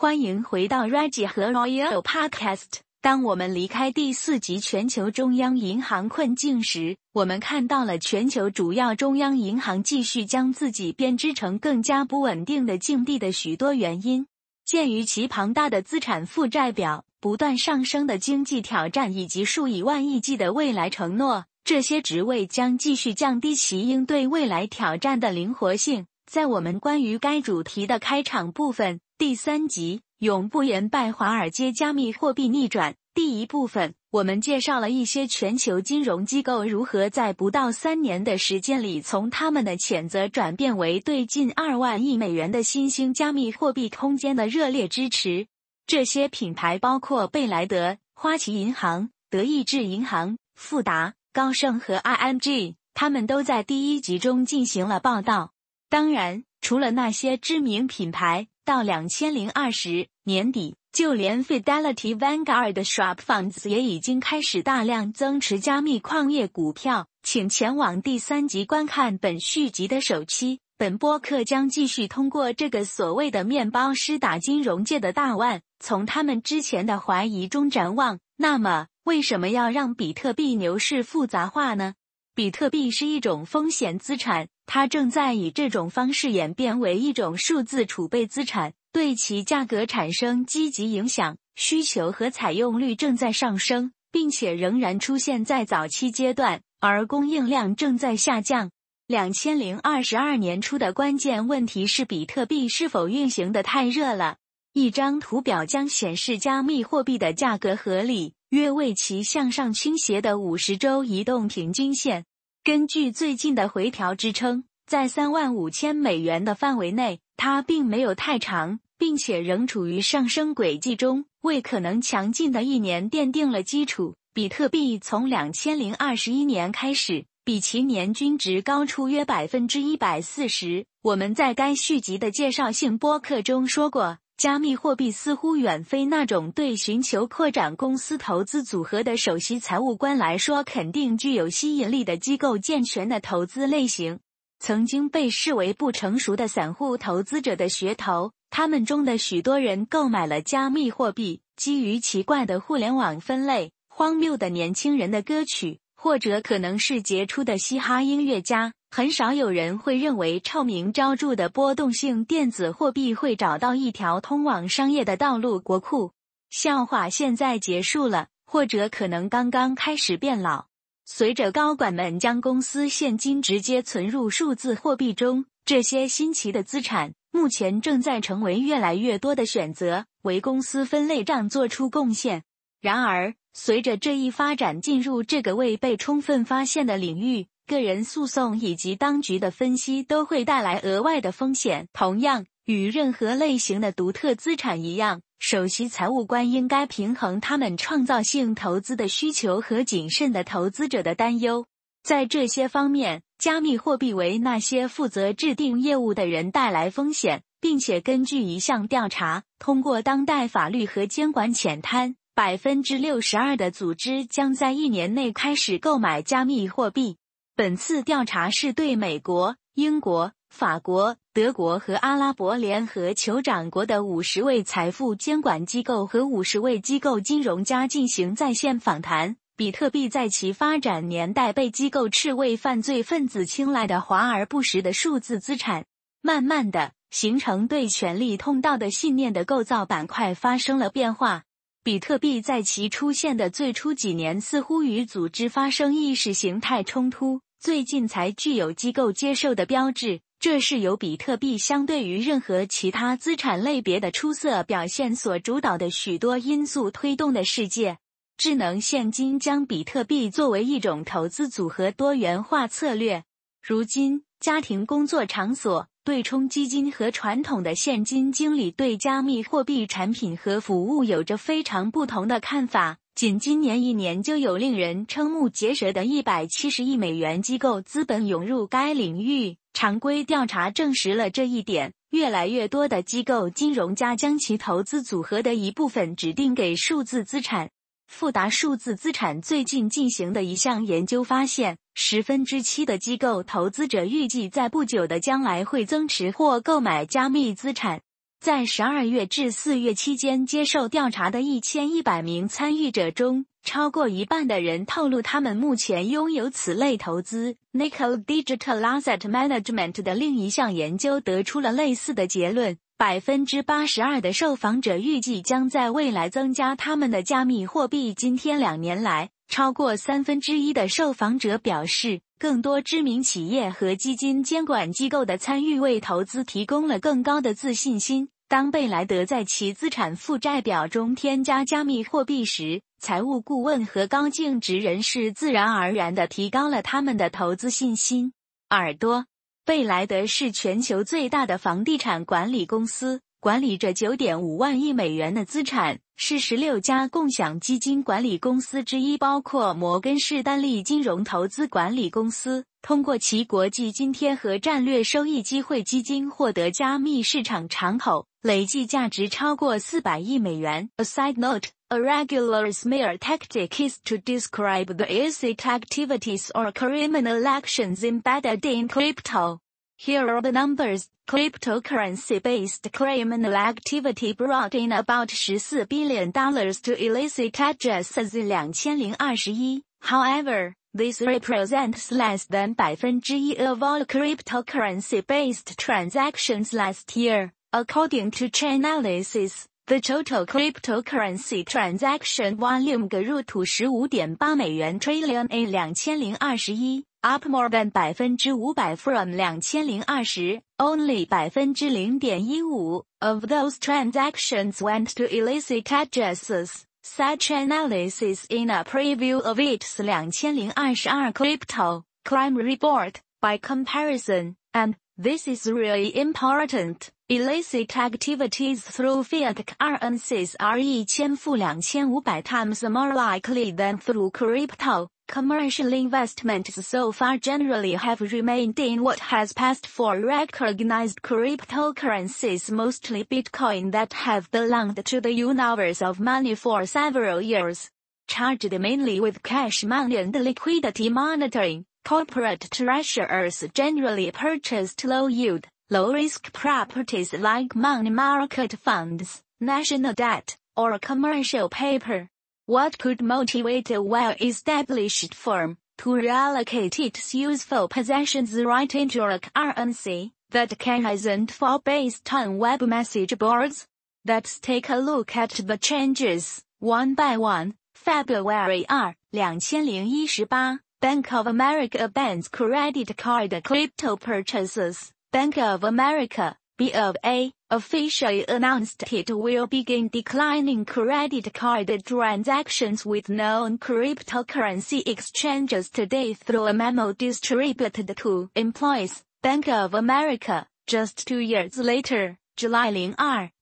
欢迎回到 Reggie 和 Royal Podcast。当我们离开第四集全球中央银行困境时，我们看到了全球主要中央银行继续将自己编织成更加不稳定的境地的许多原因。鉴于其庞大的资产负债表、不断上升的经济挑战以及数以万亿计的未来承诺，这些职位将继续降低其应对未来挑战的灵活性。在我们关于该主题的开场部分，第三集永不言败华尔街加密货币逆转第一部分，我们介绍了一些全球金融机构如何在不到三年的时间里，从他们的谴责转变为对近二万亿美元的新兴加密货币空间的热烈支持。这些品牌包括贝莱德、花旗银行、德意志银行、富达、高盛和 IMG 他们都在第一集中进行了报道。当然，除了那些知名品牌，到两千零二十年底，就连 Fidelity、Vanguard 的 Schwab Funds 也已经开始大量增持加密矿业股票。请前往第三集观看本续集的首期。本播客将继续通过这个所谓的面包师打金融界的大腕，从他们之前的怀疑中展望。那么，为什么要让比特币牛市复杂化呢？比特币是一种风险资产。它正在以这种方式演变为一种数字储备资产，对其价格产生积极影响。需求和采用率正在上升，并且仍然出现在早期阶段，而供应量正在下降。两千零二十二年初的关键问题是比特币是否运行的太热了。一张图表将显示加密货币的价格合理，约为其向上倾斜的五十周移动平均线。根据最近的回调支撑，在三万五千美元的范围内，它并没有太长，并且仍处于上升轨迹中，为可能强劲的一年奠定了基础。比特币从两千零二十一年开始，比其年均值高出约百分之一百四十。我们在该续集的介绍性播客中说过。加密货币似乎远非那种对寻求扩展公司投资组合的首席财务官来说肯定具有吸引力的机构健全的投资类型。曾经被视为不成熟的散户投资者的噱头，他们中的许多人购买了加密货币，基于奇怪的互联网分类、荒谬的年轻人的歌曲，或者可能是杰出的嘻哈音乐家。很少有人会认为臭名昭著的波动性电子货币会找到一条通往商业的道路。国库笑话现在结束了，或者可能刚刚开始变老。随着高管们将公司现金直接存入数字货币中，这些新奇的资产目前正在成为越来越多的选择，为公司分类账做出贡献。然而，随着这一发展进入这个未被充分发现的领域。个人诉讼以及当局的分析都会带来额外的风险。同样，与任何类型的独特资产一样，首席财务官应该平衡他们创造性投资的需求和谨慎的投资者的担忧。在这些方面，加密货币为那些负责制定业务的人带来风险，并且根据一项调查，通过当代法律和监管浅滩，百分之六十二的组织将在一年内开始购买加密货币。本次调查是对美国、英国、法国、德国和阿拉伯联合酋长国的五十位财富监管机构和五十位机构金融家进行在线访谈。比特币在其发展年代被机构斥为犯罪分子青睐的华而不实的数字资产。慢慢的，形成对权力通道的信念的构造板块发生了变化。比特币在其出现的最初几年似乎与组织发生意识形态冲突。最近才具有机构接受的标志，这是由比特币相对于任何其他资产类别的出色表现所主导的许多因素推动的世界。智能现金将比特币作为一种投资组合多元化策略。如今，家庭工作场所、对冲基金和传统的现金经理对加密货币产品和服务有着非常不同的看法。仅今年一年，就有令人瞠目结舌的一百七十亿美元机构资本涌入该领域。常规调查证实了这一点。越来越多的机构金融家将其投资组合的一部分指定给数字资产。富达数字资产最近进行的一项研究发现，十分之七的机构投资者预计在不久的将来会增持或购买加密资产。在十二月至四月期间接受调查的一千一百名参与者中，超过一半的人透露他们目前拥有此类投资。Nickel Digital Asset Management 的另一项研究得出了类似的结论：百分之八十二的受访者预计将在未来增加他们的加密货币。今天两年来，超过三分之一的受访者表示，更多知名企业和基金监管机构的参与为投资提供了更高的自信心。当贝莱德在其资产负债表中添加加密货币时，财务顾问和高净值人士自然而然地提高了他们的投资信心。耳朵，贝莱德是全球最大的房地产管理公司。管理着九点五万亿美元的资产，是十六家共享基金管理公司之一，包括摩根士丹利金融投资管理公司。通过其国际津贴和战略收益机会基金获得加密市场敞口，累计价值超过四百亿美元。A side note: A regular smear tactic is to describe the illicit activities or criminal actions embedded in crypto. Here are the numbers. Cryptocurrency-based criminal activity brought in about 14 billion dollars to illicit addresses in 2021. However, this represents less than 1% of all cryptocurrency-based transactions last year. According to Chainalysis, the total cryptocurrency transaction volume grew to 15.8美元 trillion in 2021. Up more than 百分之五百 from 两千零二十，only 百分之零点一五 of those transactions went to illicit addresses. Such analysis in a preview of its 两千零二十二 crypto crime report. By comparison, and this is really important, illicit activities through fiat currencies are 一千负两千五百 times more likely than through crypto. Commercial investments so far generally have remained in what has passed for recognized cryptocurrencies mostly Bitcoin that have belonged to the universe of money for several years. Charged mainly with cash money and liquidity monitoring, corporate treasurers generally purchased low-yield, low-risk properties like money market funds, national debt, or commercial paper. What could motivate a well-established firm to reallocate its useful possessions right into a currency that can isn't fall based on web message boards? Let's take a look at the changes, one by one. February 2, 2018, Bank of America bans credit card crypto purchases. Bank of America, B of A, officially announced it will begin declining credit card transactions with known cryptocurrency exchanges today through a memo distributed to employees. Bank of America, just two years later, July 02,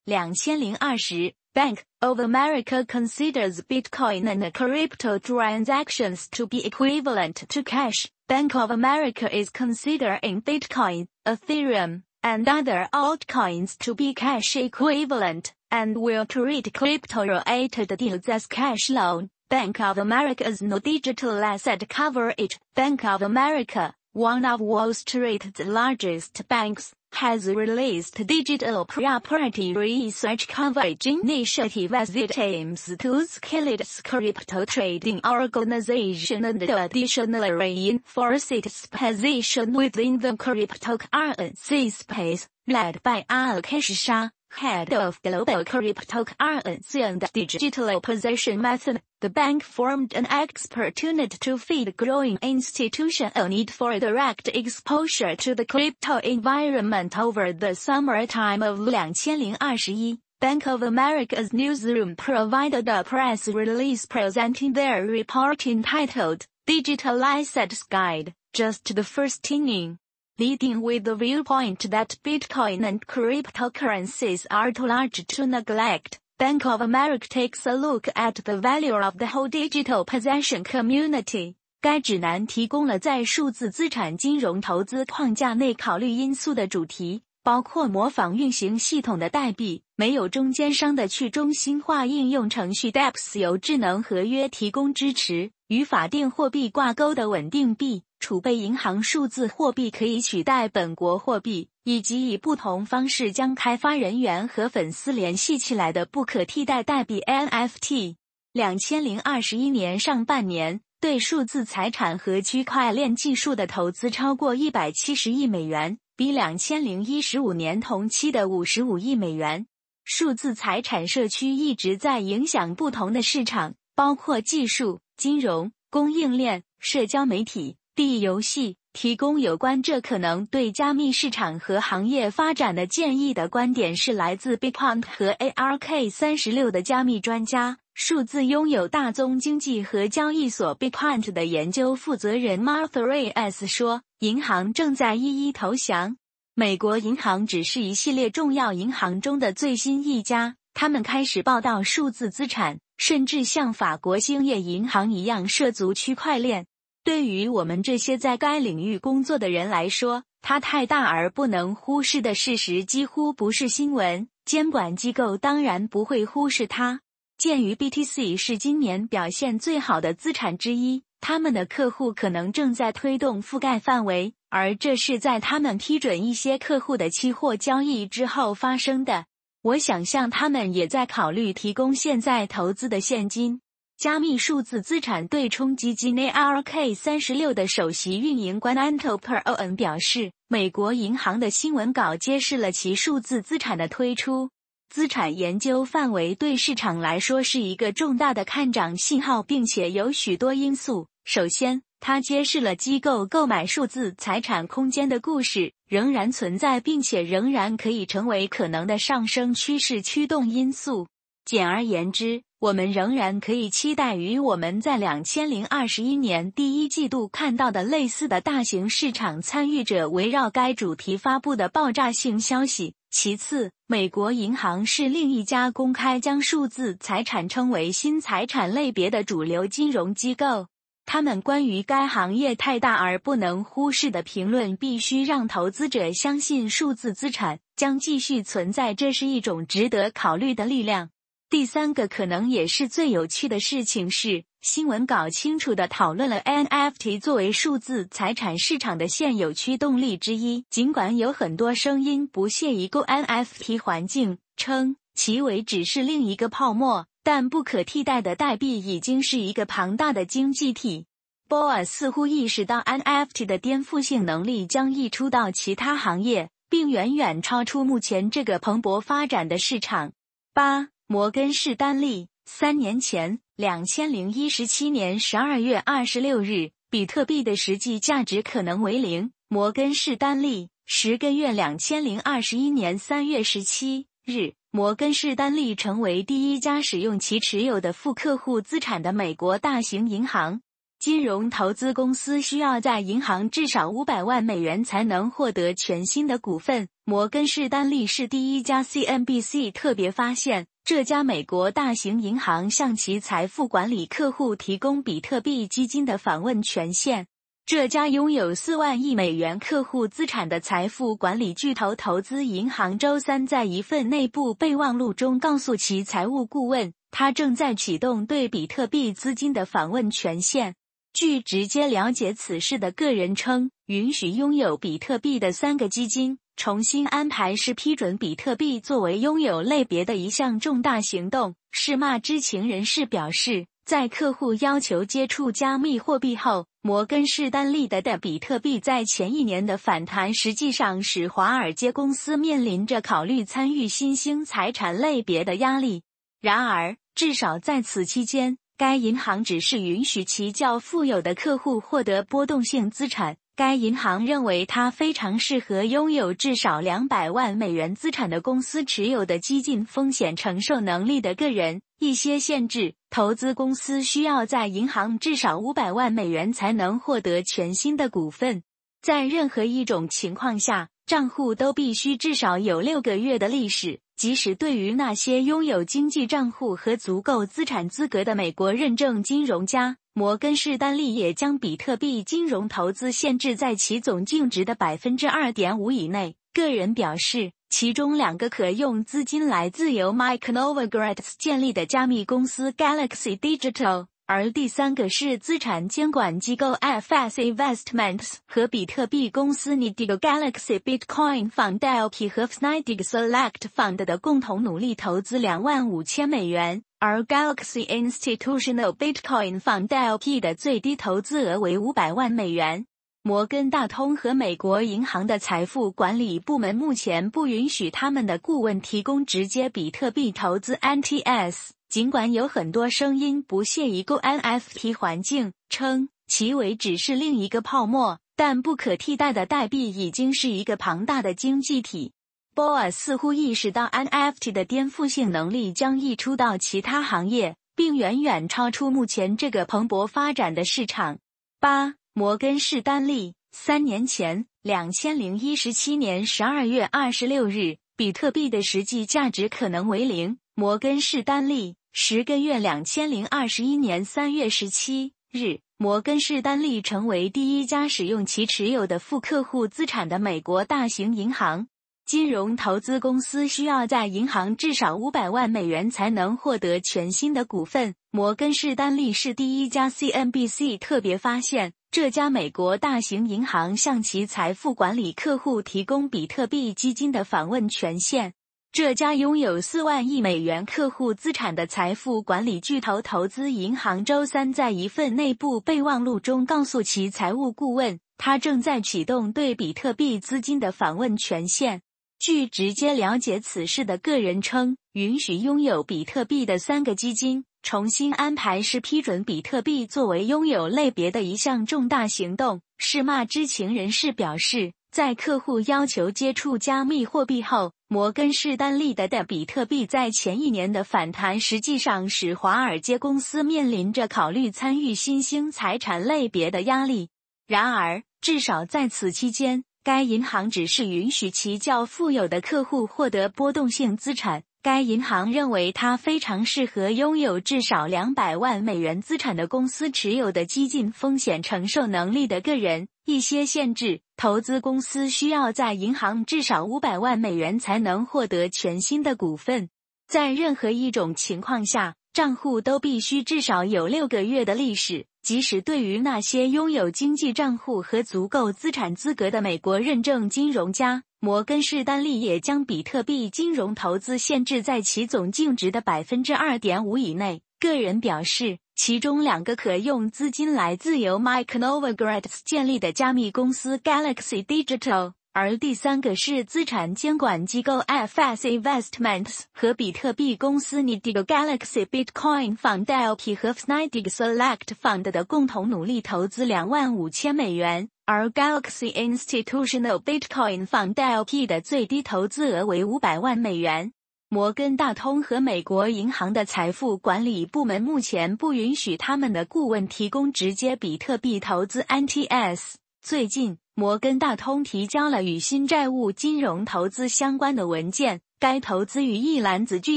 2020, Bank of America considers Bitcoin and crypto transactions to be equivalent to cash. Bank of America is considering Bitcoin, Ethereum, and other altcoins to be cash equivalent, and will treat crypto-related deals as cash loan. Bank of America's no digital asset coverage. Bank of America, one of Wall Street's largest banks, has released digital property research coverage initiative as it aims to scale its crypto trading organization and additionally reinforce its position within the cryptocurrency space, led by Akash Shah head of Global Cryptocurrency and Digital Position Method, the bank formed an expert unit to feed growing institutional need for direct exposure to the crypto environment over the summertime of 2021. Bank of America's newsroom provided a press release presenting their report entitled Digital Assets Guide, just the first inning leading with the viewpoint that Bitcoin and cryptocurrencies are too large to neglect. Bank of America takes a look at the value of the whole digital possession community. 该指南提供了在数字资产金融投资框架内考虑因素的主题，包括模仿运行系统的代币、没有中间商的去中心化应用程序 DEX 由智能合约提供支持。 与法定货币挂钩的稳定币、储备银行数字货币可以取代本国货币，以及以不同方式将开发人员和粉丝联系起来的不可替代代币 NFT。两千零二十一年上半年，对数字财产和区块链技术的投资超过一百七十亿美元，比两千零一十五年同期的五十五亿美元。数字财产社区一直在影响不同的市场，包括技术。金融、供应链、社交媒体、地游戏，提供有关这可能对加密市场和行业发展的建议的观点是来自 Bitcoin 和 ARK 三十六的加密专家。数字拥有大宗经济和交易所 Bitcoin 的研究负责人 Martha Reyes 说：“银行正在一一投降。美国银行只是一系列重要银行中的最新一家，他们开始报道数字资产。”甚至像法国兴业银行一样涉足区块链，对于我们这些在该领域工作的人来说，它太大而不能忽视的事实几乎不是新闻。监管机构当然不会忽视它。鉴于 BTC 是今年表现最好的资产之一，他们的客户可能正在推动覆盖范围，而这是在他们批准一些客户的期货交易之后发生的。我想象他们也在考虑提供现在投资的现金。加密数字资产对冲基金 ARK 三十六的首席运营官 Anto Peron 表示，美国银行的新闻稿揭示了其数字资产的推出。资产研究范围对市场来说是一个重大的看涨信号，并且有许多因素。首先，它揭示了机构购买数字财产空间的故事仍然存在，并且仍然可以成为可能的上升趋势驱动因素。简而言之，我们仍然可以期待与我们在两千零二十一年第一季度看到的类似的大型市场参与者围绕该主题发布的爆炸性消息。其次，美国银行是另一家公开将数字财产称为新财产类别的主流金融机构。他们关于该行业太大而不能忽视的评论，必须让投资者相信数字资产将继续存在。这是一种值得考虑的力量。第三个可能也是最有趣的事情是，新闻稿清楚地讨论了 NFT 作为数字财产市场的现有驱动力之一。尽管有很多声音不屑一顾 NFT 环境，称其为只是另一个泡沫。但不可替代的代币已经是一个庞大的经济体。波尔似乎意识到 NFT 的颠覆性能力将溢出到其他行业，并远远超出目前这个蓬勃发展的市场。八，摩根士丹利三年前，两千零一十七年十二月二十六日，比特币的实际价值可能为零。摩根士丹利十个月，两千零二十一年三月十七日。摩根士丹利成为第一家使用其持有的副客户资产的美国大型银行。金融投资公司需要在银行至少五百万美元才能获得全新的股份。摩根士丹利是第一家。CNBC 特别发现，这家美国大型银行向其财富管理客户提供比特币基金的访问权限。这家拥有四万亿美元客户资产的财富管理巨头投资银行周三在一份内部备忘录中告诉其财务顾问，他正在启动对比特币资金的访问权限。据直接了解此事的个人称，允许拥有比特币的三个基金重新安排是批准比特币作为拥有类别的一项重大行动。是骂知情人士表示。在客户要求接触加密货币后，摩根士丹利的的比特币在前一年的反弹，实际上使华尔街公司面临着考虑参与新兴财产类别的压力。然而，至少在此期间，该银行只是允许其较富有的客户获得波动性资产。该银行认为它非常适合拥有至少两百万美元资产的公司持有的激进风险承受能力的个人。一些限制：投资公司需要在银行至少五百万美元才能获得全新的股份。在任何一种情况下，账户都必须至少有六个月的历史。即使对于那些拥有经济账户和足够资产资格的美国认证金融家，摩根士丹利也将比特币金融投资限制在其总净值的百分之二点五以内。个人表示，其中两个可用资金来自由 Mike Novogratz 建立的加密公司 Galaxy Digital 而第三个是资产监管机构 FS Investments 和比特币公司 Nidigo Galaxy Bitcoin Fund LP 和 Nidigo Select Fund 的共同努力投资两万五千美元，而 Galaxy Institutional Bitcoin Fund LP 的最低投资额为五百万美元。摩根大通和美国银行的财富管理部门目前不允许他们的顾问提供直接比特币投资 NTS。尽管有很多声音不屑一顾 NFT 环境，称其为只是另一个泡沫，但不可替代的代币已经是一个庞大的经济体。波尔似乎意识到 NFT 的颠覆性能力将溢出到其他行业，并远远超出目前这个蓬勃发展的市场。八，摩根士丹利三年前，两千零一十七年十二月二十六日，比特币的实际价值可能为零。摩根士丹利。十个月，两千零二十一年三月十七日，摩根士丹利成为第一家使用其持有的副客户资产的美国大型银行。金融投资公司需要在银行至少五百万美元才能获得全新的股份。摩根士丹利是第一家。CNBC 特别发现，这家美国大型银行向其财富管理客户提供比特币基金的访问权限。这家拥有四万亿美元客户资产的财富管理巨头投资银行周三在一份内部备忘录中告诉其财务顾问，他正在启动对比特币资金的访问权限。据直接了解此事的个人称，允许拥有比特币的三个基金重新安排是批准比特币作为拥有类别的一项重大行动。是骂知情人士表示。在客户要求接触加密货币后，摩根士丹利的的比特币在前一年的反弹，实际上使华尔街公司面临着考虑参与新兴财产类别的压力。然而，至少在此期间，该银行只是允许其较富有的客户获得波动性资产。该银行认为它非常适合拥有至少两百万美元资产的公司持有的激进风险承受能力的个人。一些限制：投资公司需要在银行至少五百万美元才能获得全新的股份。在任何一种情况下，账户都必须至少有六个月的历史，即使对于那些拥有经济账户和足够资产资格的美国认证金融家。摩根士丹利也将比特币金融投资限制在其总净值的百分之二点五以内。个人表示，其中两个可用资金来自由 Mike Novogratz 建立的加密公司 Galaxy Digital，而第三个是资产监管机构 FS Investments 和比特币公司 Nidig Galaxy Bitcoin Fund LP 和 Snidig Select Fund 的共同努力投资两万五千美元。而 Galaxy Institutional Bitcoin Fund LP 的最低投资额为五百万美元。摩根大通和美国银行的财富管理部门目前不允许他们的顾问提供直接比特币投资 NTS。最近，摩根大通提交了与新债务金融投资相关的文件，该投资与一篮子具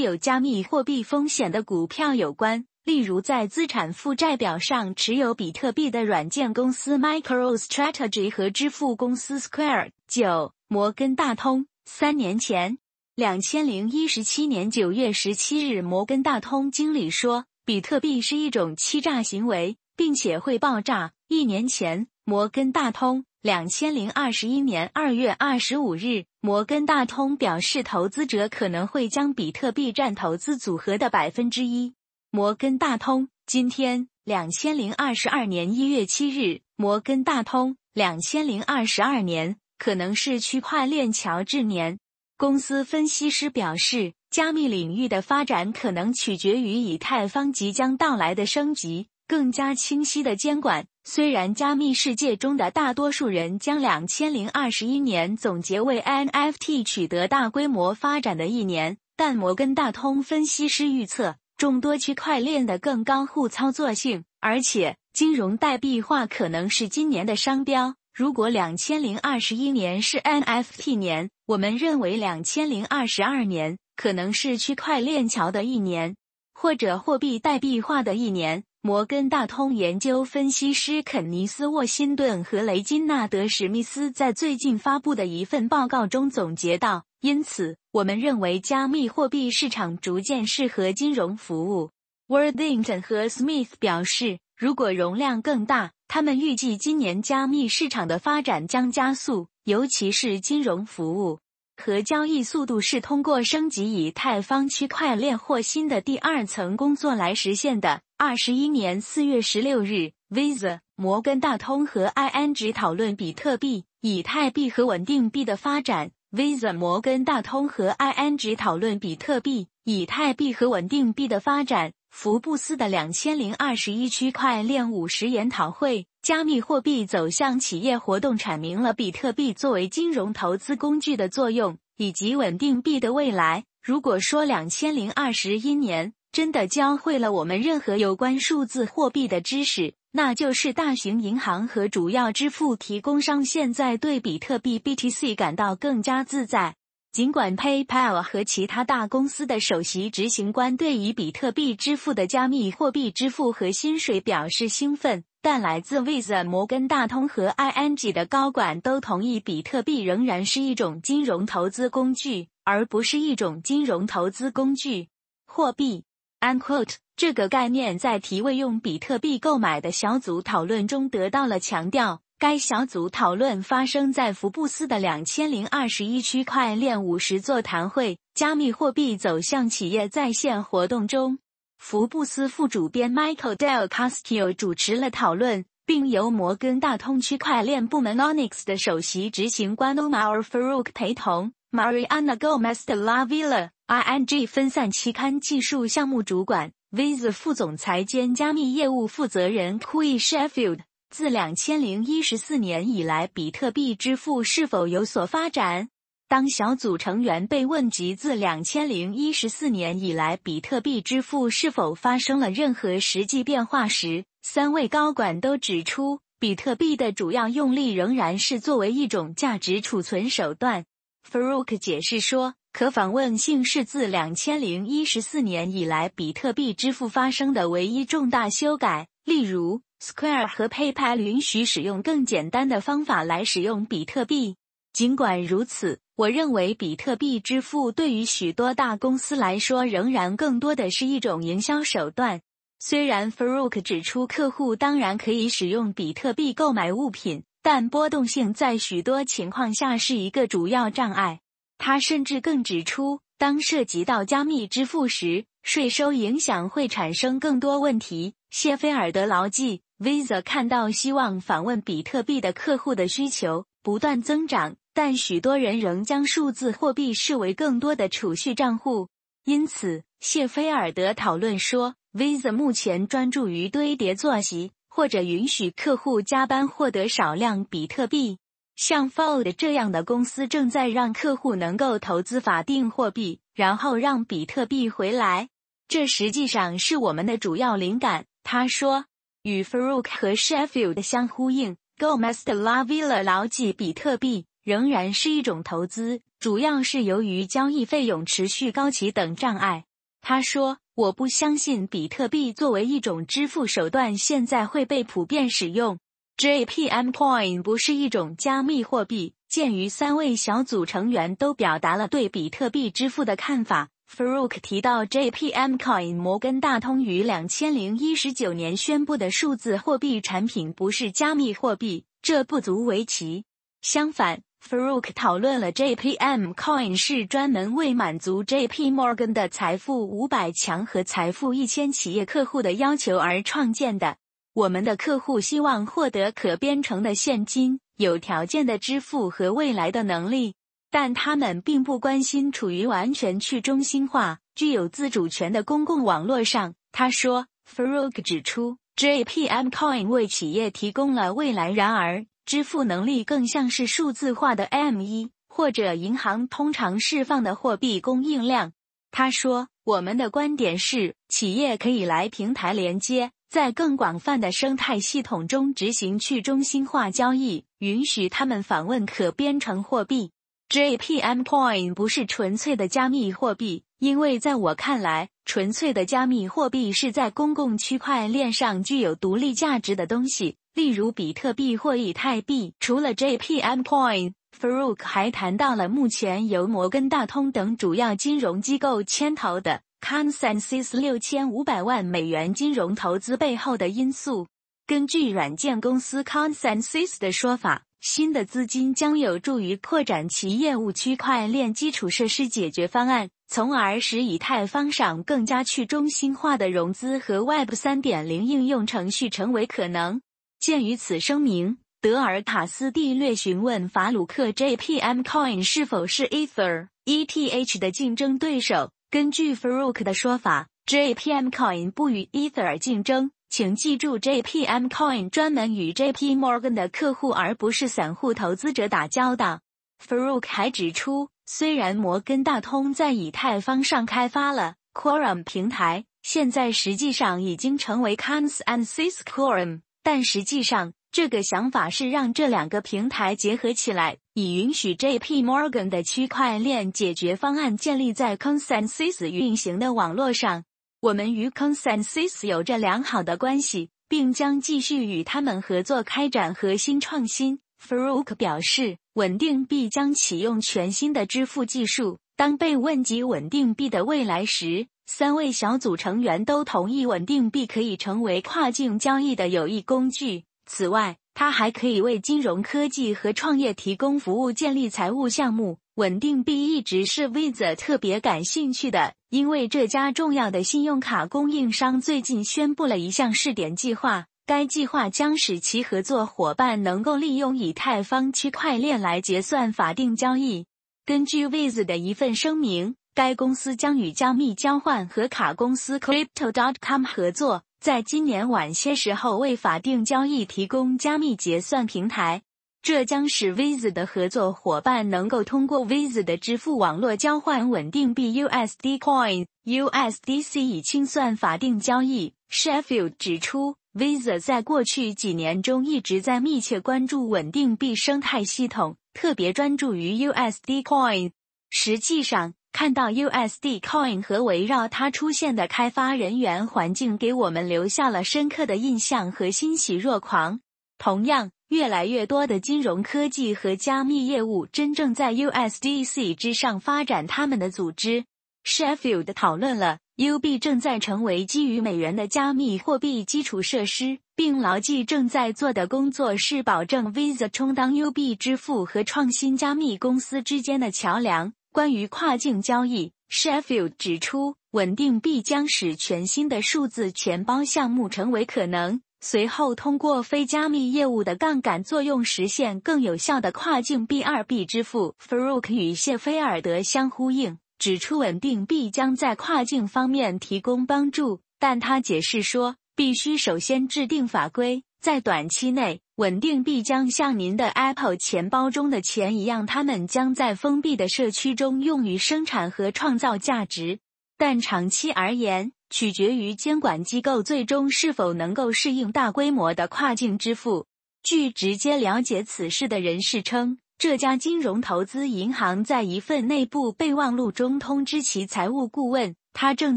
有加密货币风险的股票有关。例如，在资产负债表上持有比特币的软件公司 MicroStrategy 和支付公司 Square。九，摩根大通三年前，两千零一十七年九月十七日，摩根大通经理说，比特币是一种欺诈行为，并且会爆炸。一年前，摩根大通两千零二十一年二月二十五日，摩根大通表示，投资者可能会将比特币占投资组合的百分之一。摩根大通今天，两千零二十二年一月七日，摩根大通两千零二十二年可能是区块链乔治年。公司分析师表示，加密领域的发展可能取决于以太坊即将到来的升级、更加清晰的监管。虽然加密世界中的大多数人将两千零二十一年总结为 NFT 取得大规模发展的一年，但摩根大通分析师预测。众多区块链的更高互操作性，而且金融代币化可能是今年的商标。如果两千零二十一年是 NFT 年，我们认为两千零二十二年可能是区块链桥的一年，或者货币代币化的一年。摩根大通研究分析师肯尼斯·沃辛顿和雷金纳德·史密斯在最近发布的一份报告中总结道。因此，我们认为加密货币市场逐渐适合金融服务。Worthington 和 Smith 表示，如果容量更大，他们预计今年加密市场的发展将加速，尤其是金融服务和交易速度是通过升级以太坊区块链或新的第二层工作来实现的。二十一年四月十六日，Visa、摩根大通和 ING 讨论比特币、以太币和稳定币的发展。Visa、摩根大通和 ING 讨论比特币、以太币和稳定币的发展。福布斯的两千零二十一区块链五十研讨会，加密货币走向企业活动阐明了比特币作为金融投资工具的作用，以及稳定币的未来。如果说两千零二十一年真的教会了我们任何有关数字货币的知识，那就是大型银行和主要支付提供商现在对比特币 BTC 感到更加自在。尽管 PayPal 和其他大公司的首席执行官对以比特币支付的加密货币支付和薪水表示兴奋，但来自 Visa、摩根大通和 ING 的高管都同意，比特币仍然是一种金融投资工具，而不是一种金融投资工具货币。Unquote 这个概念在提问用比特币购买的小组讨论中得到了强调。该小组讨论发生在福布斯的两千零二十一区块链五十座谈会——加密货币走向企业在线活动中。福布斯副主编 Michael Del Castillo 主持了讨论，并由摩根大通区块链部门 Onyx 的首席执行官 Omar Farouk 陪同。Mariana Gomez de la Villa，ING 分散期刊技术项目主管，Visa 副总裁兼加密业务负责人 Kui Sheffield。自两千零一十四年以来，比特币支付是否有所发展？当小组成员被问及自两千零一十四年以来比特币支付是否发生了任何实际变化时，三位高管都指出，比特币的主要用力仍然是作为一种价值储存手段。Farouk 解释说，可访问性是自两千零一十四年以来比特币支付发生的唯一重大修改，例如。Square 和 PayPal 允许使用更简单的方法来使用比特币。尽管如此，我认为比特币支付对于许多大公司来说仍然更多的是一种营销手段。虽然 Farouk 指出，客户当然可以使用比特币购买物品，但波动性在许多情况下是一个主要障碍。他甚至更指出，当涉及到加密支付时，税收影响会产生更多问题。谢菲尔德牢记。Visa 看到希望访问比特币的客户的需求不断增长，但许多人仍将数字货币视为更多的储蓄账户。因此，谢菲尔德讨论说，Visa 目前专注于堆叠坐席，或者允许客户加班获得少量比特币。像 Fold 这样的公司正在让客户能够投资法定货币，然后让比特币回来。这实际上是我们的主要灵感，他说。与 Farouk 和 Sheffield 相呼应，Gomez de la Villa 牢记比特币仍然是一种投资，主要是由于交易费用持续高企等障碍。他说：“我不相信比特币作为一种支付手段现在会被普遍使用。JPM Coin 不是一种加密货币。”鉴于三位小组成员都表达了对比特币支付的看法。Farouk 提到，JPM Coin 摩根大通于两千零一十九年宣布的数字货币产品不是加密货币，这不足为奇。相反，Farouk 讨论了 JPM Coin 是专门为满足 JP Morgan 的财富五百强和财富一千企业客户的要求而创建的。我们的客户希望获得可编程的现金、有条件的支付和未来的能力。但他们并不关心处于完全去中心化、具有自主权的公共网络上。他说，Farouk 指出，JPM Coin 为企业提供了未来，然而支付能力更像是数字化的 M1 或者银行通常释放的货币供应量。他说，我们的观点是，企业可以来平台连接，在更广泛的生态系统中执行去中心化交易，允许他们访问可编程货币。JPM Coin 不是纯粹的加密货币，因为在我看来，纯粹的加密货币是在公共区块链上具有独立价值的东西，例如比特币或以太币。除了 JPM Coin，Farouk 还谈到了目前由摩根大通等主要金融机构牵头的 Consensus 六千五百万美元金融投资背后的因素。根据软件公司 Consensus 的说法，新的资金将有助于扩展其业务区块链基础设施解决方案，从而使以太坊上更加去中心化的融资和 Web 三点零应用程序成为可能。鉴于此声明，德尔塔斯蒂略询问法鲁克 JPM Coin 是否是 Ether ETH 的竞争对手。根据 Farouk 的说法，JPM Coin 不与 Ether 竞争。请记住，JPM Coin 专门与 JP Morgan 的客户而不是散户投资者打交道。Farouk 还指出，虽然摩根大通在以太坊上开发了 Quorum 平台，现在实际上已经成为 Consensus Quorum，但实际上这个想法是让这两个平台结合起来，以允许 JP Morgan 的区块链解决方案建立在 Consensys 运行的网络上。我们与 Consensus 有着良好的关系，并将继续与他们合作开展核心创新。Farouk 表示，稳定币将启用全新的支付技术。当被问及稳定币的未来时，三位小组成员都同意稳定币可以成为跨境交易的有益工具。此外，它还可以为金融科技和创业提供服务，建立财务项目。稳定币一直是 Visa 特别感兴趣的，因为这家重要的信用卡供应商最近宣布了一项试点计划。该计划将使其合作伙伴能够利用以太坊区块链来结算法定交易。根据 Visa 的一份声明，该公司将与加密交换和卡公司 Crypto.com 合作，在今年晚些时候为法定交易提供加密结算平台。这将使 Visa 的合作伙伴能够通过 Visa 的支付网络交换稳定币 USD Coin、USDC 以清算法定交易。Sheffield 指出，Visa 在过去几年中一直在密切关注稳定币生态系统，特别专注于 USD Coin。实际上，看到 USD Coin 和围绕它出现的开发人员环境，给我们留下了深刻的印象和欣喜若狂。同样。越来越多的金融科技和加密业务真正在 USDC 之上发展他们的组织。Sheffield 讨论了 UB 正在成为基于美元的加密货币基础设施，并牢记正在做的工作是保证 Visa 充当 UB 支付和创新加密公司之间的桥梁。关于跨境交易，Sheffield 指出，稳定币将使全新的数字钱包项目成为可能。随后，通过非加密业务的杠杆作用，实现更有效的跨境 B2B 支付。Farouk 与谢菲尔德相呼应，指出稳定币将在跨境方面提供帮助，但他解释说，必须首先制定法规。在短期内，稳定币将像您的 Apple 钱包中的钱一样，它们将在封闭的社区中用于生产和创造价值。但长期而言，取决于监管机构最终是否能够适应大规模的跨境支付。据直接了解此事的人士称，这家金融投资银行在一份内部备忘录中通知其财务顾问，他正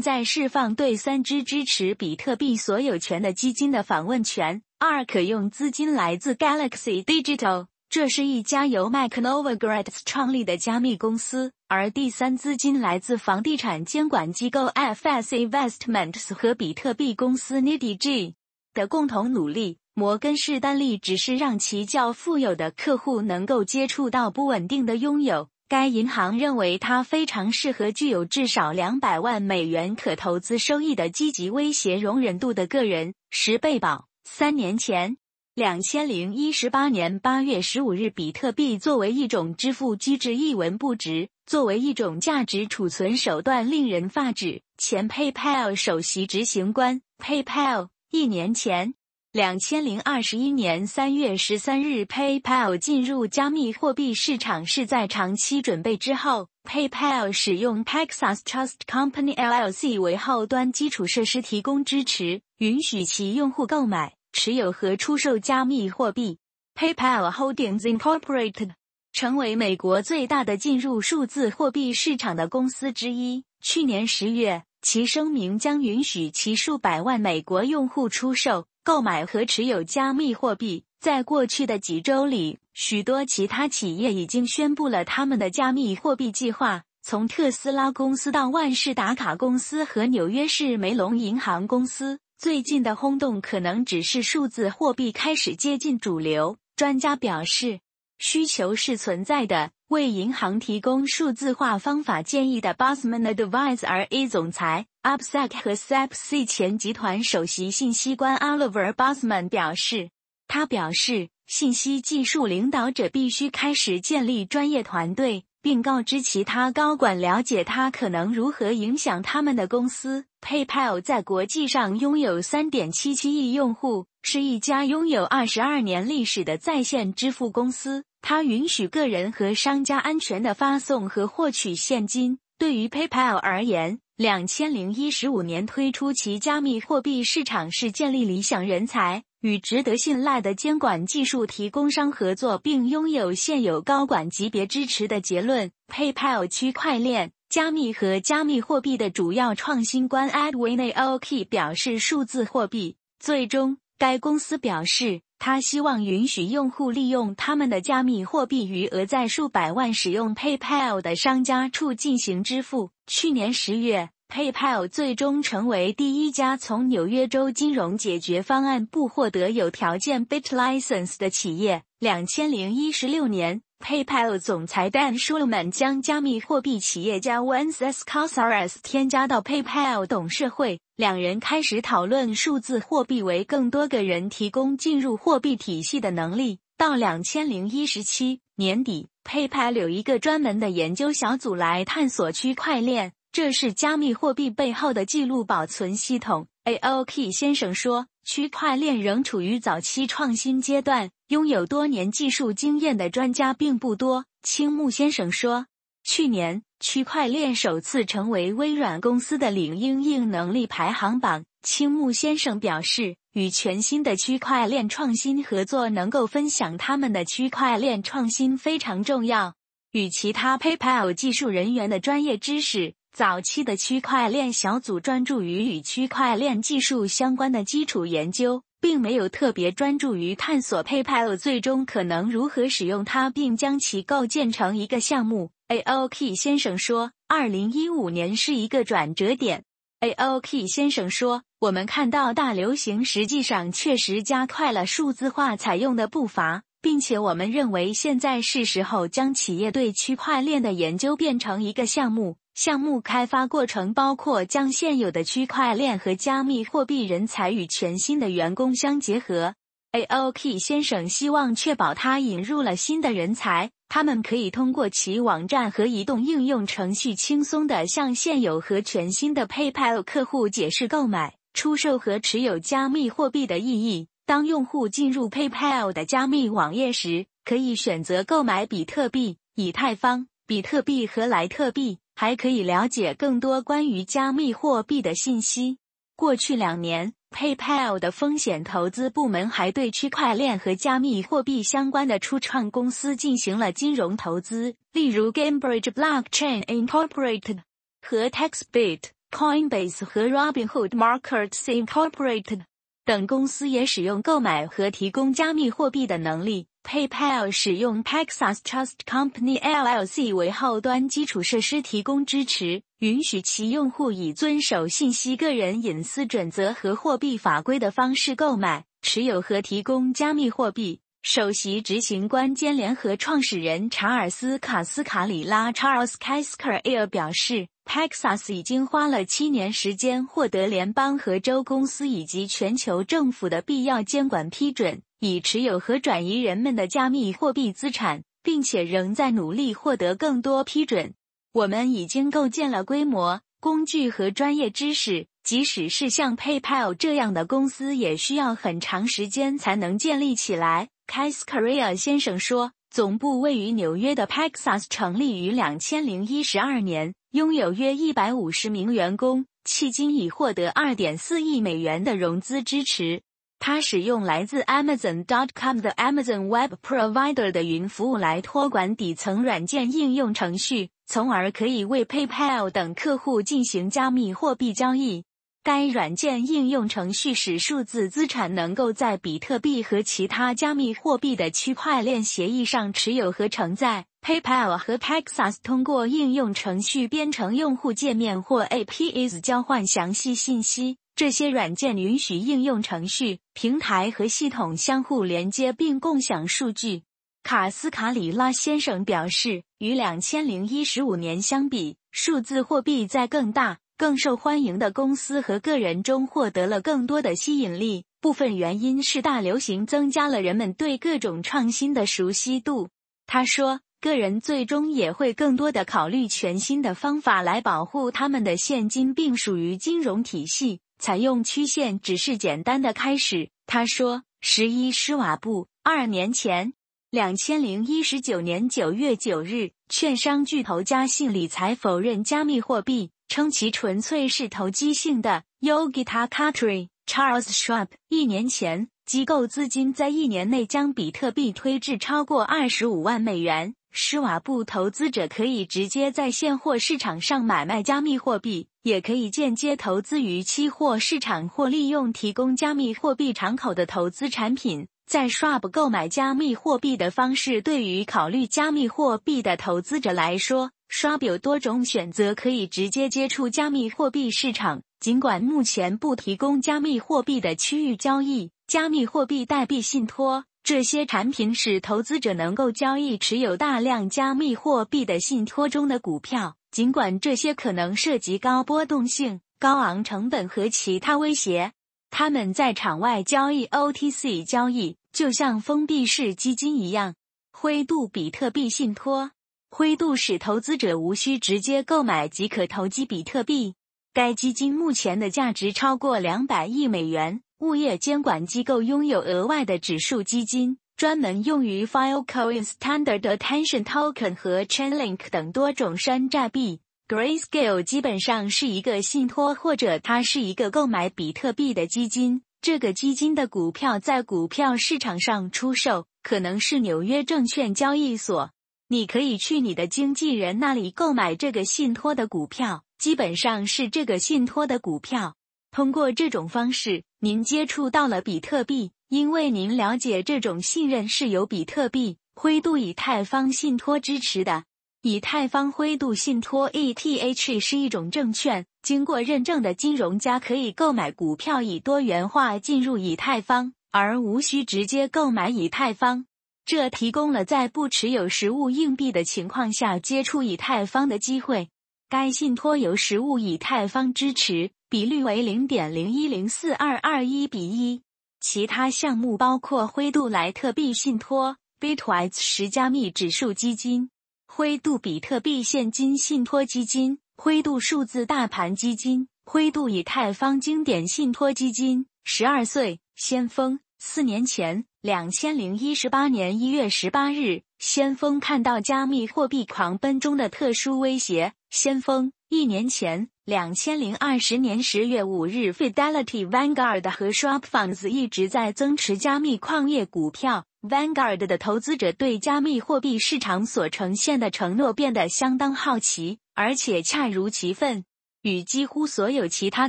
在释放对三只支持比特币所有权的基金的访问权。二可用资金来自 Galaxy Digital。这是一家由 Mike Novogratz 创立的加密公司，而第三资金来自房地产监管机构 FS Investments 和比特币公司 NidiG 的共同努力。摩根士丹利只是让其较富有的客户能够接触到不稳定的拥有。该银行认为它非常适合具有至少两百万美元可投资收益的积极威胁容忍度的个人。十倍保。三年前。两千零一十八年八月十五日，比特币作为一种支付机制一文不值，作为一种价值储存手段令人发指。前 PayPal 首席执行官 PayPal 一年前，两千零二十一年三月十三日，PayPal 进入加密货币市场是在长期准备之后。PayPal 使用 Paxos Trust Company LLC 为后端基础设施提供支持，允许其用户购买。持有和出售加密货币，PayPal Holdings Incorporated 成为美国最大的进入数字货币市场的公司之一。去年十月，其声明将允许其数百万美国用户出售、购买和持有加密货币。在过去的几周里，许多其他企业已经宣布了他们的加密货币计划。从特斯拉公司到万事达卡公司和纽约市梅隆银行公司，最近的轰动可能只是数字货币开始接近主流。专家表示，需求是存在的。为银行提供数字化方法建议的 Bosman Advisor A 总裁 Upsec 和 SEPC 前集团首席信息官 Oliver Bosman 表示，他表示，信息技术领导者必须开始建立专业团队。并告知其他高管了解它可能如何影响他们的公司。PayPal 在国际上拥有3.77亿用户，是一家拥有22年历史的在线支付公司。它允许个人和商家安全的发送和获取现金。对于 PayPal 而言，2015年推出其加密货币市场是建立理想人才。与值得信赖的监管技术提供商合作，并拥有现有高管级别支持的结论。PayPal 区块链、加密和加密货币的主要创新官 Edwin Aoki 表示，数字货币。最终，该公司表示，他希望允许用户利用他们的加密货币余额在数百万使用 PayPal 的商家处进行支付。去年十月。PayPal 最终成为第一家从纽约州金融解决方案部获得有条件 BitLicense 的企业。两千零一十六年，PayPal 总裁 Dan Schulman 将加密货币企业家 Wences Casares 添加到 PayPal 董事会，两人开始讨论数字货币为更多个人提供进入货币体系的能力。到两千零一十七年底，PayPal 有一个专门的研究小组来探索区块链。这是加密货币背后的记录保存系统。AOK 先生说，区块链仍处于早期创新阶段，拥有多年技术经验的专家并不多。青木先生说，去年区块链首次成为微软公司的领英硬能力排行榜。青木先生表示，与全新的区块链创新合作，能够分享他们的区块链创新非常重要。与其他 PayPal 技术人员的专业知识。早期的区块链小组专注于与区块链技术相关的基础研究，并没有特别专注于探索 PayPal 最终可能如何使用它，并将其构建成一个项目。AOK 先生说：“二零一五年是一个转折点。AOK 先生说：“我们看到大流行实际上确实加快了数字化采用的步伐，并且我们认为现在是时候将企业对区块链的研究变成一个项目。”项目开发过程包括将现有的区块链和加密货币人才与全新的员工相结合。AOK 先生希望确保他引入了新的人才，他们可以通过其网站和移动应用程序轻松地向现有和全新的 PayPal 客户解释购买、出售和持有加密货币的意义。当用户进入 PayPal 的加密网页时，可以选择购买比特币、以太坊、比特币和莱特币。还可以了解更多关于加密货币的信息。过去两年，PayPal 的风险投资部门还对区块链和加密货币相关的初创公司进行了金融投资，例如 Gambridge Blockchain Incorporated 和 Taxbit Coinbase 和 Robinhood Markets Incorporated 等公司也使用购买和提供加密货币的能力。PayPal 使用 Paxos Trust Company LLC 为后端基础设施提供支持，允许其用户以遵守信息个人隐私准则和货币法规的方式购买、持有和提供加密货币。首席执行官兼联合创始人查尔斯·卡斯卡里拉 （Charles Cascar） 表示，Paxos 已经花了七年时间获得联邦和州公司以及全球政府的必要监管批准。以持有和转移人们的加密货币资产，并且仍在努力获得更多批准。我们已经构建了规模、工具和专业知识，即使是像 PayPal 这样的公司，也需要很长时间才能建立起来。k a s k a r i a 先生说：“总部位于纽约的 Paxos 成立于两千零一十二年，拥有约一百五十名员工，迄今已获得二点四亿美元的融资支持。”它使用来自 Amazon.com 的 Amazon Web Provider 的云服务来托管底层软件应用程序，从而可以为 PayPal 等客户进行加密货币交易。该软件应用程序使数字资产能够在比特币和其他加密货币的区块链协议上持有和承载。PayPal 和 Paxas 通过应用程序编程用户界面或 APIs 交换详细信息。这些软件允许应用程序、平台和系统相互连接并共享数据。卡斯卡里拉先生表示，与两千零一十五年相比，数字货币在更大、更受欢迎的公司和个人中获得了更多的吸引力。部分原因是大流行增加了人们对各种创新的熟悉度。他说。个人最终也会更多的考虑全新的方法来保护他们的现金，并属于金融体系。采用曲线只是简单的开始，他说。十一施瓦布二年前，两千零一十九年九月九日，券商巨头嘉信理财否认加密货币，称其纯粹是投机性的。Yogita Khatri、Charles Schwab 一年前，机构资金在一年内将比特币推至超过二十五万美元。施瓦布投资者可以直接在现货市场上买卖加密货币，也可以间接投资于期货市场或利用提供加密货币敞口的投资产品。在 Schwab 购买加密货币的方式，对于考虑加密货币的投资者来说，Schwab 有多种选择，可以直接接触加密货币市场。尽管目前不提供加密货币的区域交易，加密货币代币信托。这些产品使投资者能够交易持有大量加密货币的信托中的股票，尽管这些可能涉及高波动性、高昂成本和其他威胁。他们在场外交易 （OTC） 交易，就像封闭式基金一样。灰度比特币信托，灰度使投资者无需直接购买即可投机比特币。该基金目前的价值超过两百亿美元。物业监管机构拥有额外的指数基金，专门用于 Filecoin Standard Attention Token 和 Chainlink 等多种山寨币。Grayscale 基本上是一个信托，或者它是一个购买比特币的基金。这个基金的股票在股票市场上出售，可能是纽约证券交易所。你可以去你的经纪人那里购买这个信托的股票，基本上是这个信托的股票。通过这种方式，您接触到了比特币，因为您了解这种信任是由比特币灰度以太坊信托支持的。以太坊灰度信托 （ETH） 是一种证券，经过认证的金融家可以购买股票以多元化进入以太坊，而无需直接购买以太坊。这提供了在不持有实物硬币的情况下接触以太坊的机会。该信托由实物以太坊支持。比率为零点零一零四二二一比一。其他项目包括灰度莱特币信托、Bitwise 十加密指数基金、灰度比特币现金信托基金、灰度数字大盘基金、灰度以太坊经典信托基金。十二岁先锋，四年前，两千零一十八年一月十八日，先锋看到加密货币狂奔中的特殊威胁。先锋，一年前。两千零二十年十月五日，Fidelity Vanguard 和 Schwab Funds 一直在增持加密矿业股票。Vanguard 的投资者对加密货币市场所呈现的承诺变得相当好奇，而且恰如其分。与几乎所有其他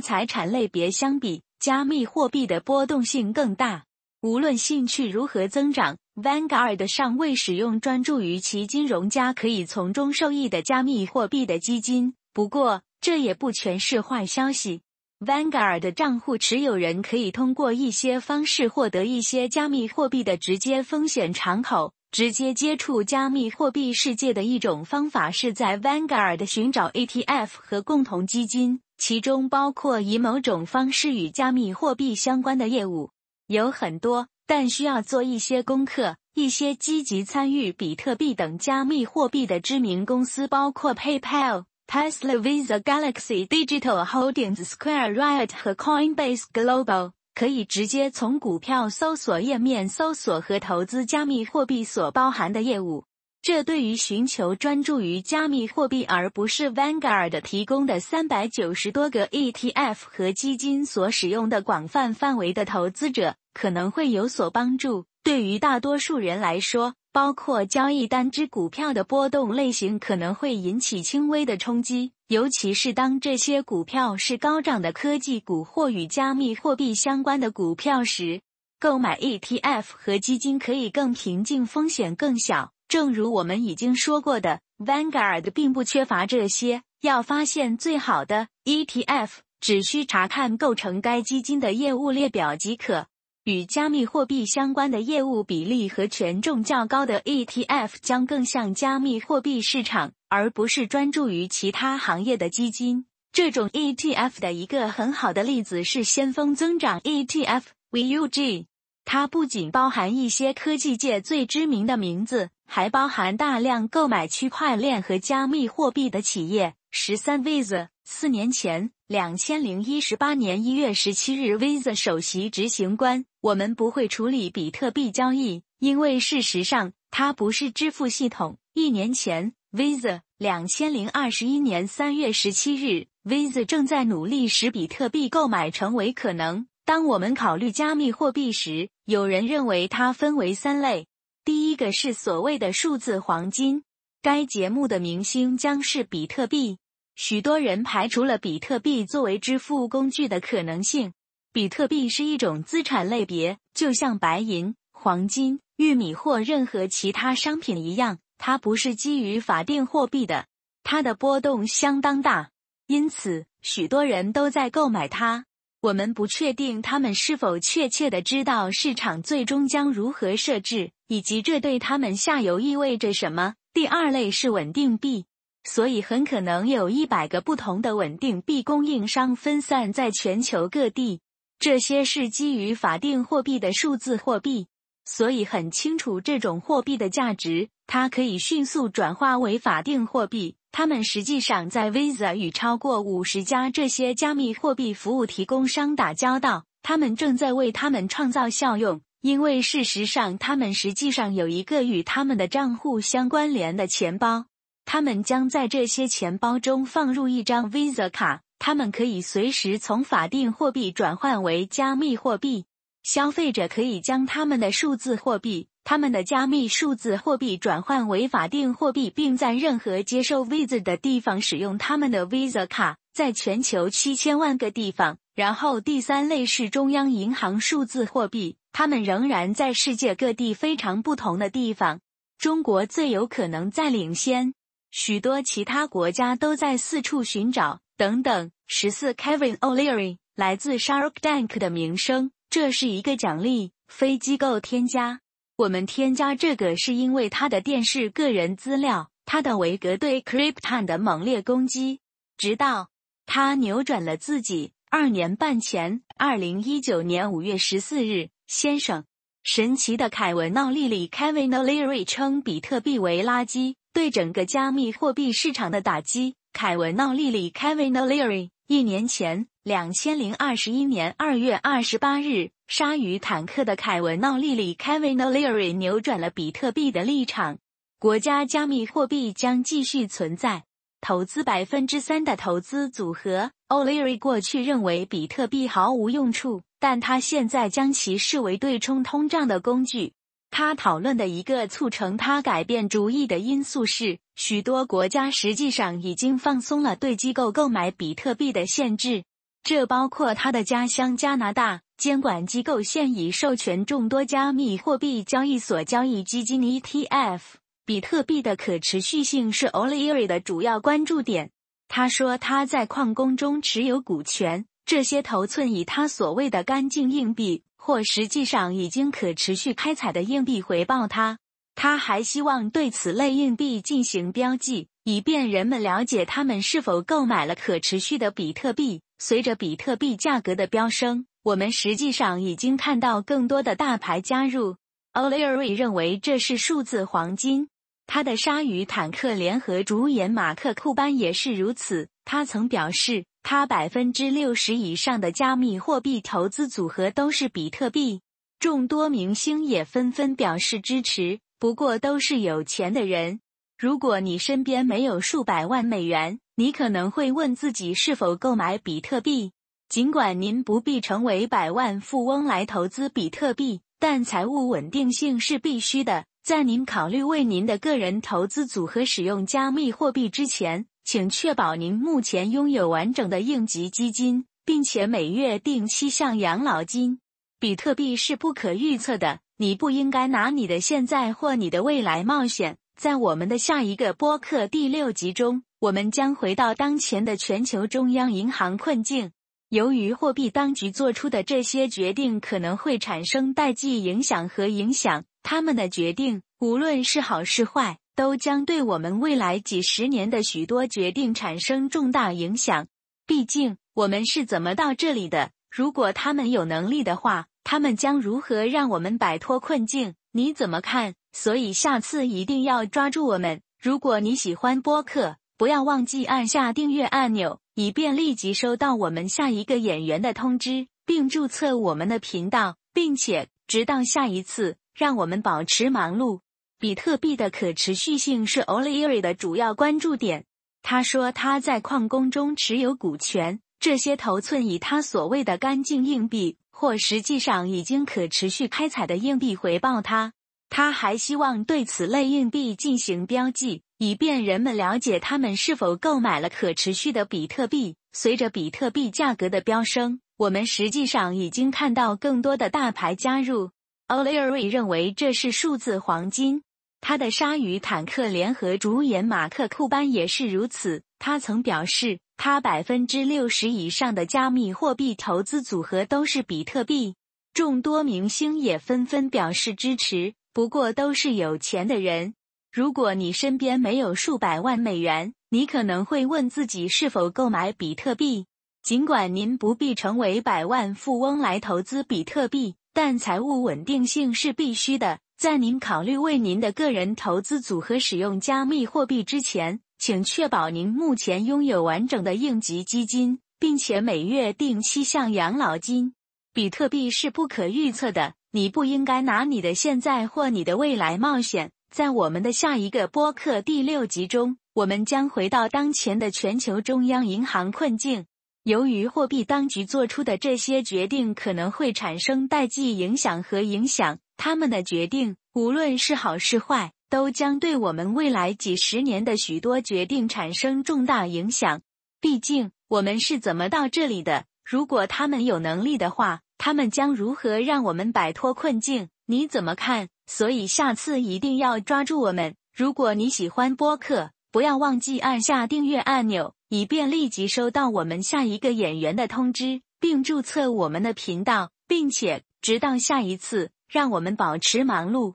财产类别相比，加密货币的波动性更大。无论兴趣如何增长，Vanguard 尚未使用专注于其金融家可以从中受益的加密货币的基金。不过，这也不全是坏消息。Vanguard 的账户持有人可以通过一些方式获得一些加密货币的直接风险敞口。直接接触加密货币世界的一种方法是在 Vanguard 寻找 ETF 和共同基金，其中包括以某种方式与加密货币相关的业务。有很多，但需要做一些功课。一些积极参与比特币等加密货币的知名公司包括 PayPal。Tesla、Visa、Galaxy Digital Holdings、Square、Riot 和 Coinbase Global 可以直接从股票搜索页面搜索和投资加密货币所包含的业务。这对于寻求专注于加密货币而不是 Vanguard 提供的三百九十多个 ETF 和基金所使用的广泛范围的投资者可能会有所帮助。对于大多数人来说，包括交易单只股票的波动类型可能会引起轻微的冲击，尤其是当这些股票是高涨的科技股或与加密货币相关的股票时。购买 ETF 和基金可以更平静，风险更小。正如我们已经说过的，Vanguard 并不缺乏这些。要发现最好的 ETF，只需查看构成该基金的业务列表即可。与加密货币相关的业务比例和权重较高的 ETF 将更像加密货币市场，而不是专注于其他行业的基金。这种 ETF 的一个很好的例子是先锋增长 ETF。VUG，它不仅包含一些科技界最知名的名字，还包含大量购买区块链和加密货币的企业。十三 Visa，四年前，两千零一十八年一月十七日，Visa 首席执行官，我们不会处理比特币交易，因为事实上它不是支付系统。一年前，Visa，两千零二十一年三月十七日，Visa 正在努力使比特币购买成为可能。当我们考虑加密货币时，有人认为它分为三类。第一个是所谓的数字黄金，该节目的明星将是比特币。许多人排除了比特币作为支付工具的可能性。比特币是一种资产类别，就像白银、黄金、玉米或任何其他商品一样，它不是基于法定货币的。它的波动相当大，因此许多人都在购买它。我们不确定他们是否确切的知道市场最终将如何设置，以及这对他们下游意味着什么。第二类是稳定币，所以很可能有一百个不同的稳定币供应商分散在全球各地。这些是基于法定货币的数字货币，所以很清楚这种货币的价值，它可以迅速转化为法定货币。他们实际上在 Visa 与超过五十家这些加密货币服务提供商打交道。他们正在为他们创造效用，因为事实上，他们实际上有一个与他们的账户相关联的钱包。他们将在这些钱包中放入一张 Visa 卡，他们可以随时从法定货币转换为加密货币。消费者可以将他们的数字货币。他们的加密数字货币转换为法定货币，并在任何接受 Visa 的地方使用他们的 Visa 卡，在全球七千万个地方。然后第三类是中央银行数字货币，他们仍然在世界各地非常不同的地方。中国最有可能在领先，许多其他国家都在四处寻找。等等。十四 Kevin O'Leary 来自 Shark Tank 的名声，这是一个奖励，非机构添加。我们添加这个是因为他的电视个人资料，他的维格对 Krypton 的猛烈攻击，直到他扭转了自己。二年半前，二零一九年五月十四日，先生，神奇的凯文·奥利里 Kevin O'Leary 称比特币为垃圾，对整个加密货币市场的打击。凯文·奥利里 Kevin O'Leary 一年前。两千零二十一年二月二十八日，鲨鱼坦克的凯文·奥利里 （Kevin O'Leary） 扭转了比特币的立场。国家加密货币将继续存在。投资百分之三的投资组合。O'Leary 过去认为比特币毫无用处，但他现在将其视为对冲通胀的工具。他讨论的一个促成他改变主意的因素是，许多国家实际上已经放松了对机构购买比特币的限制。这包括他的家乡加拿大监管机构现已授权众多加密货币交易所交易基金 ETF。比特币的可持续性是 O'Leary 的主要关注点。他说他在矿工中持有股权，这些头寸以他所谓的干净硬币或实际上已经可持续开采的硬币回报他。他还希望对此类硬币进行标记，以便人们了解他们是否购买了可持续的比特币。随着比特币价格的飙升，我们实际上已经看到更多的大牌加入。O'Leary 认为这是数字黄金。他的鲨鱼坦克联合主演马克·库班也是如此。他曾表示，他百分之六十以上的加密货币投资组合都是比特币。众多明星也纷纷表示支持，不过都是有钱的人。如果你身边没有数百万美元，你可能会问自己是否购买比特币。尽管您不必成为百万富翁来投资比特币，但财务稳定性是必须的。在您考虑为您的个人投资组合使用加密货币之前，请确保您目前拥有完整的应急基金，并且每月定期向养老金。比特币是不可预测的，你不应该拿你的现在或你的未来冒险。在我们的下一个播客第六集中，我们将回到当前的全球中央银行困境。由于货币当局做出的这些决定可能会产生代际影响和影响。他们的决定，无论是好是坏，都将对我们未来几十年的许多决定产生重大影响。毕竟，我们是怎么到这里的？如果他们有能力的话，他们将如何让我们摆脱困境？你怎么看？所以，下次一定要抓住我们。如果你喜欢播客，不要忘记按下订阅按钮，以便立即收到我们下一个演员的通知，并注册我们的频道，并且直到下一次。让我们保持忙碌。比特币的可持续性是 O'Leary 的主要关注点。他说他在矿工中持有股权，这些头寸以他所谓的干净硬币或实际上已经可持续开采的硬币回报他。他还希望对此类硬币进行标记，以便人们了解他们是否购买了可持续的比特币。随着比特币价格的飙升，我们实际上已经看到更多的大牌加入。O'Leary 认为这是数字黄金。他的鲨鱼坦克联合主演马克·库班也是如此。他曾表示，他百分之六十以上的加密货币投资组合都是比特币。众多明星也纷纷表示支持，不过都是有钱的人。如果你身边没有数百万美元，你可能会问自己是否购买比特币。尽管您不必成为百万富翁来投资比特币。但财务稳定性是必须的。在您考虑为您的个人投资组合使用加密货币之前，请确保您目前拥有完整的应急基金，并且每月定期向养老金。比特币是不可预测的，你不应该拿你的现在或你的未来冒险。在我们的下一个播客第六集中，我们将回到当前的全球中央银行困境。由于货币当局做出的这些决定可能会产生代际影响和影响，他们的决定，无论是好是坏，都将对我们未来几十年的许多决定产生重大影响。毕竟，我们是怎么到这里的？如果他们有能力的话，他们将如何让我们摆脱困境？你怎么看？所以，下次一定要抓住我们。如果你喜欢播客，不要忘记按下订阅按钮。以便立即收到我们下一个演员的通知，并注册我们的频道，并且直到下一次，让我们保持忙碌。